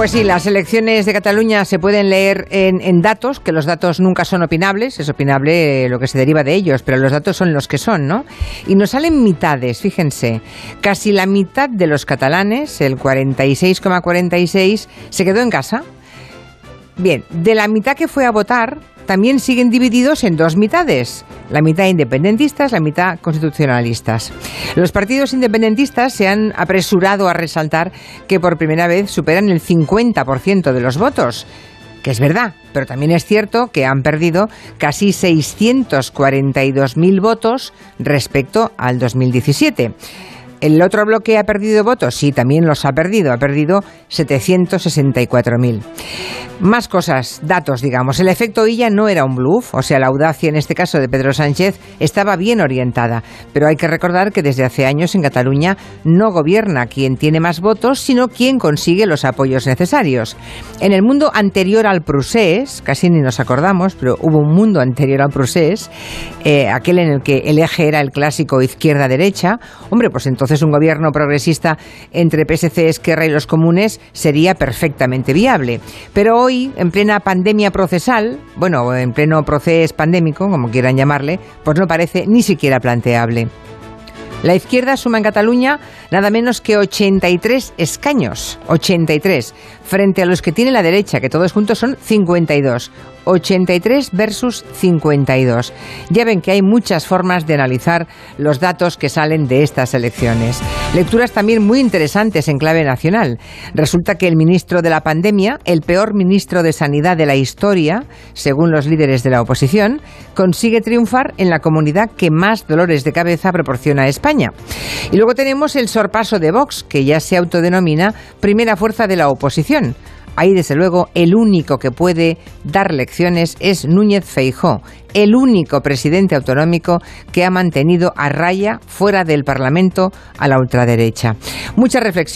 Pues sí, las elecciones de Cataluña se pueden leer en, datos, que los datos nunca son opinables, es opinable lo que se deriva de ellos, pero los datos son los que son, ¿no? Y nos salen mitades, fíjense, casi la mitad de los catalanes, el 46,46, se quedó en casa. Bien, de la mitad que fue a votar, también siguen divididos en dos mitades, la mitad independentistas, la mitad constitucionalistas. Los partidos independentistas se han apresurado a resaltar que por primera vez superan el 50% de los votos que es verdad, pero también es cierto que han perdido casi 642.000 votos respecto al 2017. ¿El otro bloque ha perdido votos? Sí, también los ha perdido. Ha perdido 764.000. Más cosas, datos, digamos. El efecto Illa no era un bluff, o sea, la audacia en este caso de Pedro Sánchez estaba bien orientada. Pero hay que recordar que desde hace años en Cataluña no gobierna quien tiene más votos, sino quien consigue los apoyos necesarios. En el mundo anterior al Prusés, casi ni nos acordamos, pero hubo un mundo anterior al Prusés, eh, aquel en el que el eje era el clásico izquierda-derecha, hombre, pues entonces un gobierno progresista entre PSC, Esquerra y los comunes sería perfectamente viable. Pero hoy, en plena pandemia procesal, bueno, en pleno proceso pandémico, como quieran llamarle, pues no parece ni siquiera planteable. La izquierda suma en Cataluña nada menos que 83 escaños, 83, frente a los que tiene la derecha, que todos juntos son 52. 83 versus 52. Ya ven que hay muchas formas de analizar los datos que salen de estas elecciones. Lecturas también muy interesantes en clave nacional. Resulta que el ministro de la pandemia, el peor ministro de Sanidad de la historia, según los líderes de la oposición, consigue triunfar en la comunidad que más dolores de cabeza proporciona a España. Y luego tenemos el sorpaso de Vox, que ya se autodenomina primera fuerza de la oposición. Ahí, desde luego, el único que puede dar lecciones es Núñez Feijó, el único presidente autonómico que ha mantenido a raya fuera del Parlamento a la ultraderecha. Muchas reflexiones.